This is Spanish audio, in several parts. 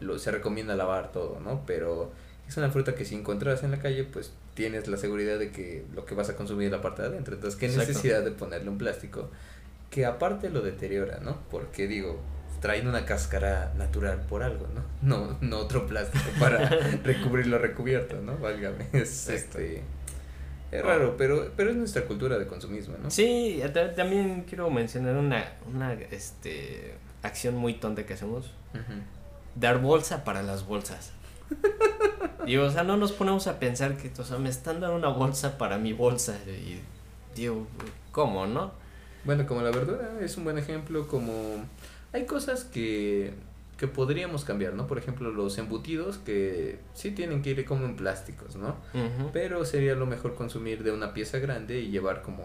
lo, se recomienda lavar todo, ¿no? Pero es una fruta que si encuentras en la calle, pues tienes la seguridad de que lo que vas a consumir es la parte de adentro. Entonces, ¿qué necesidad de ponerle un plástico que aparte lo deteriora, ¿no? Porque digo, traen una cáscara natural por algo, ¿no? No, no otro plástico para recubrir lo recubierto, ¿no? Válgame, es este... Es raro, pero, pero es nuestra cultura de consumismo, ¿no? Sí, también quiero mencionar una, una este, acción muy tonta que hacemos. Dar bolsa para las bolsas. digo, o sea, no nos ponemos a pensar que, o sea, me están dando una bolsa para mi bolsa. Y digo, ¿cómo, no? Bueno, como la verdura es un buen ejemplo, como hay cosas que, que podríamos cambiar, ¿no? Por ejemplo, los embutidos que sí tienen que ir como en plásticos, ¿no? Pero sería lo mejor consumir de una pieza grande y llevar como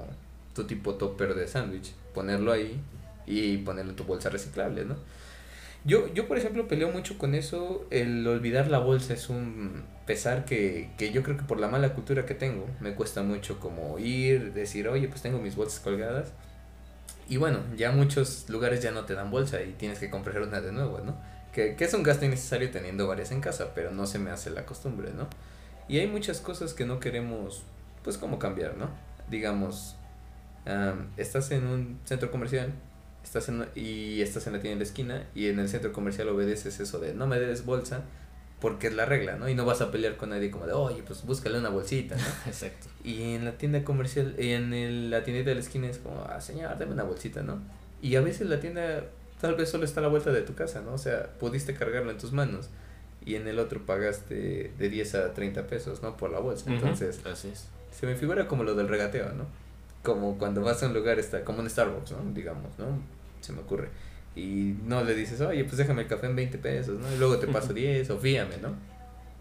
tu tipo topper de sándwich, ponerlo ahí y ponerlo en tu bolsa reciclable, ¿no? Yo, yo, por ejemplo, peleo mucho con eso. El olvidar la bolsa es un pesar que, que yo creo que por la mala cultura que tengo, me cuesta mucho como ir, decir, oye, pues tengo mis bolsas colgadas y bueno, ya muchos lugares ya no te dan bolsa y tienes que comprar una de nuevo, ¿no? Que, que es un gasto innecesario teniendo varias en casa, pero no se me hace la costumbre, ¿no? Y hay muchas cosas que no queremos, pues, como cambiar, ¿no? Digamos, estás en un centro comercial estás en, y estás en la tienda en la esquina y en el centro comercial obedeces eso de no me des bolsa porque es la regla, ¿no? Y no vas a pelear con nadie como de, oye, pues búscale una bolsita, ¿no? Exacto. Y en la tienda comercial, en el, la tiendita de la esquina es como, ah, señor, dame una bolsita, ¿no? Y a veces la tienda tal vez solo está a la vuelta de tu casa, ¿no? O sea, pudiste cargarlo en tus manos y en el otro pagaste de 10 a 30 pesos, ¿no? Por la bolsa. Entonces, Así es. se me figura como lo del regateo, ¿no? Como cuando vas a un lugar, está, como un Starbucks, ¿no? Digamos, ¿no? Se me ocurre y no le dices, oye, pues déjame el café en 20 pesos, ¿no? Y luego te paso 10 o fíame, ¿no?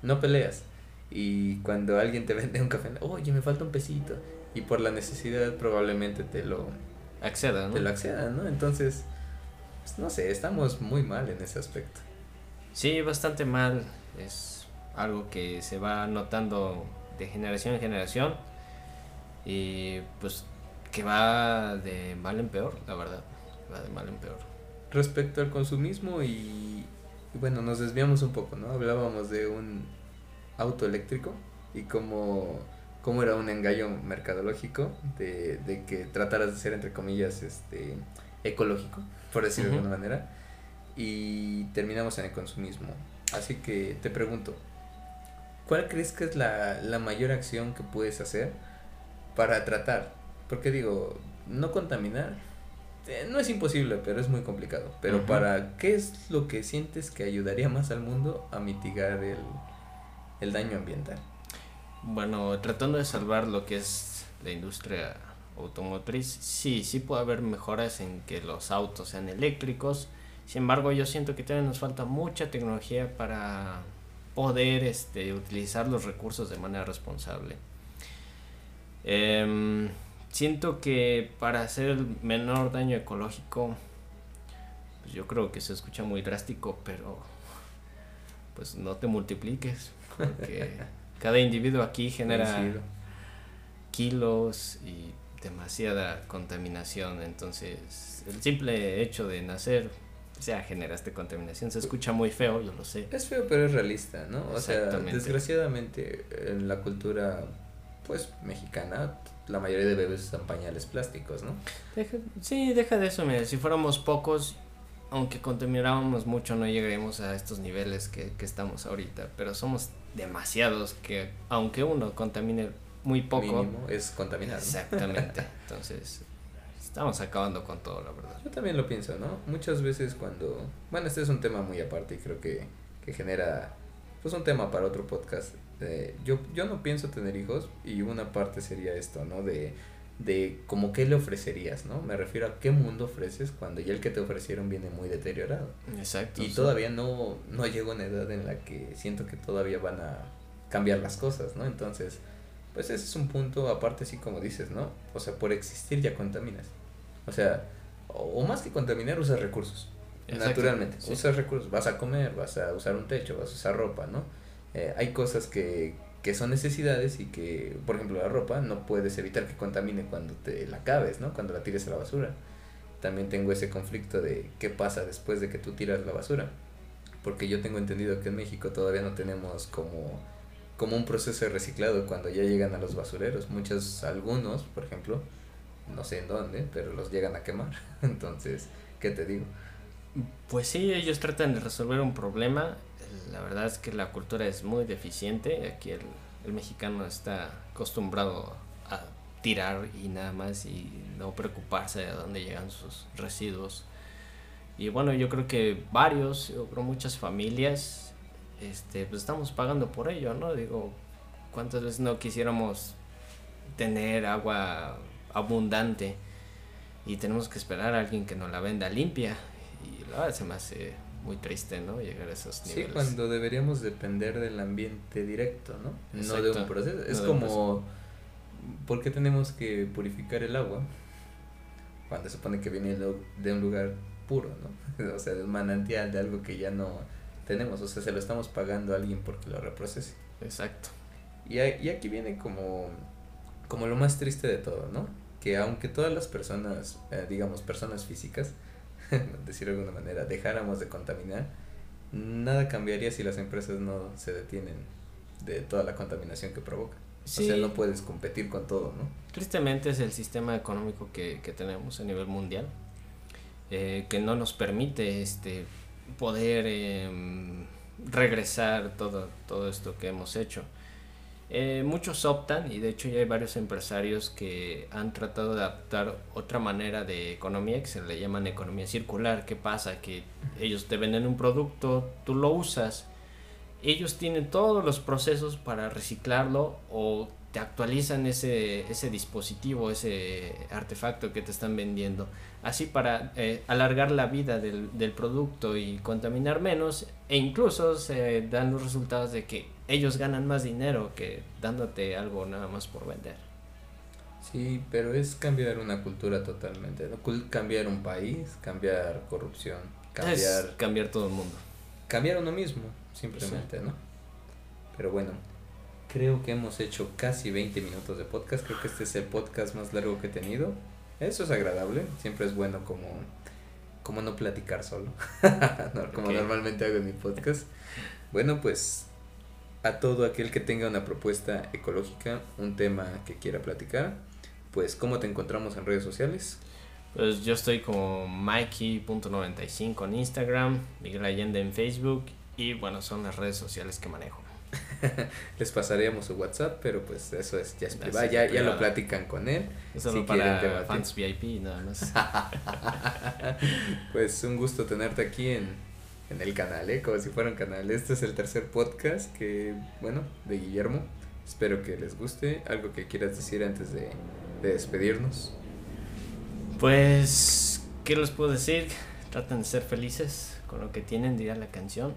No peleas. Y cuando alguien te vende un café, oye, me falta un pesito. Y por la necesidad probablemente te lo... Acceda, ¿no? Te lo acceda, ¿no? Entonces, pues, no sé, estamos muy mal en ese aspecto. Sí, bastante mal. Es algo que se va notando de generación en generación. Y pues que va de mal en peor, la verdad. Va de mal en peor respecto al consumismo y, bueno, nos desviamos un poco, ¿no? Hablábamos de un auto eléctrico y cómo, cómo era un engaño mercadológico de, de, que trataras de ser, entre comillas, este, ecológico, por decirlo de alguna manera, y terminamos en el consumismo. Así que te pregunto, ¿cuál crees que es la, la mayor acción que puedes hacer para tratar? Porque digo, no contaminar, eh, no es imposible, pero es muy complicado. Pero para, ¿qué es lo que sientes que ayudaría más al mundo a mitigar el, el daño ambiental? Bueno, tratando de salvar lo que es la industria automotriz, sí, sí puede haber mejoras en que los autos sean eléctricos. Sin embargo, yo siento que todavía nos falta mucha tecnología para poder este, utilizar los recursos de manera responsable. Eh, siento que para hacer el menor daño ecológico, pues yo creo que se escucha muy drástico, pero pues no te multipliques, porque cada individuo aquí genera kilos y demasiada contaminación, entonces el simple hecho de nacer ya generaste contaminación, se escucha muy feo, yo lo sé. Es feo, pero es realista, ¿no? O sea, desgraciadamente en la cultura pues mexicana la mayoría de bebés usan pañales plásticos, ¿no? sí, deja de eso, mira, si fuéramos pocos, aunque contamináramos mucho, no llegaríamos a estos niveles que, que estamos ahorita, pero somos demasiados que aunque uno contamine muy poco... Mínimo es contaminar. Exactamente, entonces estamos acabando con todo, la verdad. Yo también lo pienso, ¿no? Muchas veces cuando... Bueno, este es un tema muy aparte y creo que, que genera pues un tema para otro podcast este, yo, yo no pienso tener hijos y una parte sería esto, ¿no? De, de como qué le ofrecerías, ¿no? Me refiero a qué mundo ofreces cuando ya el que te ofrecieron viene muy deteriorado. Exacto. Y todavía no, no llego a una edad en la que siento que todavía van a cambiar las cosas, ¿no? Entonces, pues ese es un punto aparte, así como dices, ¿no? O sea, por existir ya contaminas. O sea, o, más que contaminar, usas recursos. Naturalmente, usas recursos, vas a comer, vas a usar un techo, vas a usar ropa, ¿no? Eh, hay cosas que, que son necesidades y que, por ejemplo, la ropa no puedes evitar que contamine cuando te la cabes, ¿no? Cuando la tires a la basura. También tengo ese conflicto de qué pasa después de que tú tiras la basura. porque yo tengo entendido que en México todavía no tenemos como, como un proceso de reciclado cuando ya llegan a los basureros. Muchos, algunos, por ejemplo, no sé en dónde, pero los llegan a quemar. Entonces, ¿qué te digo? Pues sí, ellos tratan de resolver un problema. La verdad es que la cultura es muy deficiente. Aquí el, mexicano está acostumbrado a tirar y nada más y no preocuparse de dónde llegan sus residuos. Y bueno, yo creo que varios, yo creo muchas familias, este, pues estamos pagando por ello, ¿no? Digo, ¿cuántas veces no quisiéramos tener agua abundante y tenemos que esperar a alguien que nos la venda limpia? Y la verdad se me hace muy triste, ¿no? Llegar a esos niveles. Sí, cuando deberíamos depender del ambiente directo, ¿no? No de un proceso. es como, ¿por qué tenemos que purificar el agua? Cuando se supone que viene de un lugar puro, ¿no? o sea, de un manantial, de algo que ya no tenemos, o sea, se lo estamos pagando a alguien porque lo reprocese. Exacto. Y, y aquí viene como, como lo más triste de todo, ¿no? Que aunque todas las personas, eh, digamos, personas físicas, decirlo de alguna manera, dejáramos de contaminar, nada cambiaría si las empresas no se detienen de toda la contaminación que provoca. O sea, no puedes competir con todo, ¿no? Tristemente es el sistema económico que, que tenemos a nivel mundial, eh, que no nos permite este, poder em, regresar todo, todo esto que hemos hecho. Eh, muchos optan, y de hecho ya hay varios empresarios que han tratado de adaptar otra manera de economía que se le llaman economía circular. ¿Qué pasa? Que ellos te venden un producto, tú lo usas, ellos tienen todos los procesos para reciclarlo o te actualizan ese, ese dispositivo, ese artefacto que te están vendiendo. Así para eh, alargar la vida del, del producto y contaminar menos e incluso se dan los resultados de que ellos ganan más dinero que dándote algo nada más por vender. Sí, pero es cambiar una cultura totalmente, ¿no? cambiar un país, cambiar corrupción, cambiar... cambiar todo el mundo. Cambiar uno mismo, simplemente, ¿no? Pero bueno, creo que hemos hecho casi 20 minutos de podcast, creo que este es el podcast más largo que he tenido. Eso es agradable, siempre es bueno como, como no platicar solo, como normalmente hago en mi podcast. Bueno, pues a todo aquel que tenga una propuesta ecológica, un tema que quiera platicar, pues ¿cómo te encontramos en redes sociales? Pues yo estoy como Mikey.95 en Instagram, Miguel Allende en Facebook y bueno, son las redes sociales que manejo. Les pasaríamos su WhatsApp, pero pues eso es ya es ya, ya lo platican con él. Eso si para fans VIP nada más. pues un gusto tenerte aquí en, en el canal, ¿eh? como si fuera un canal. Este es el tercer podcast que, bueno, de Guillermo. Espero que les guste. ¿Algo que quieras decir antes de, de despedirnos? Pues, ¿qué les puedo decir? Traten de ser felices con lo que tienen, dirá la canción.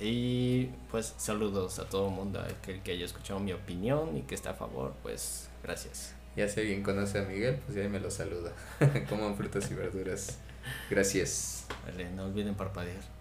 Y pues saludos a todo el mundo, aquel que haya escuchado mi opinión y que está a favor, pues gracias. Ya si alguien conoce a Miguel, pues ya me lo saluda. Coman frutas y verduras. Gracias. Vale, no olviden parpadear.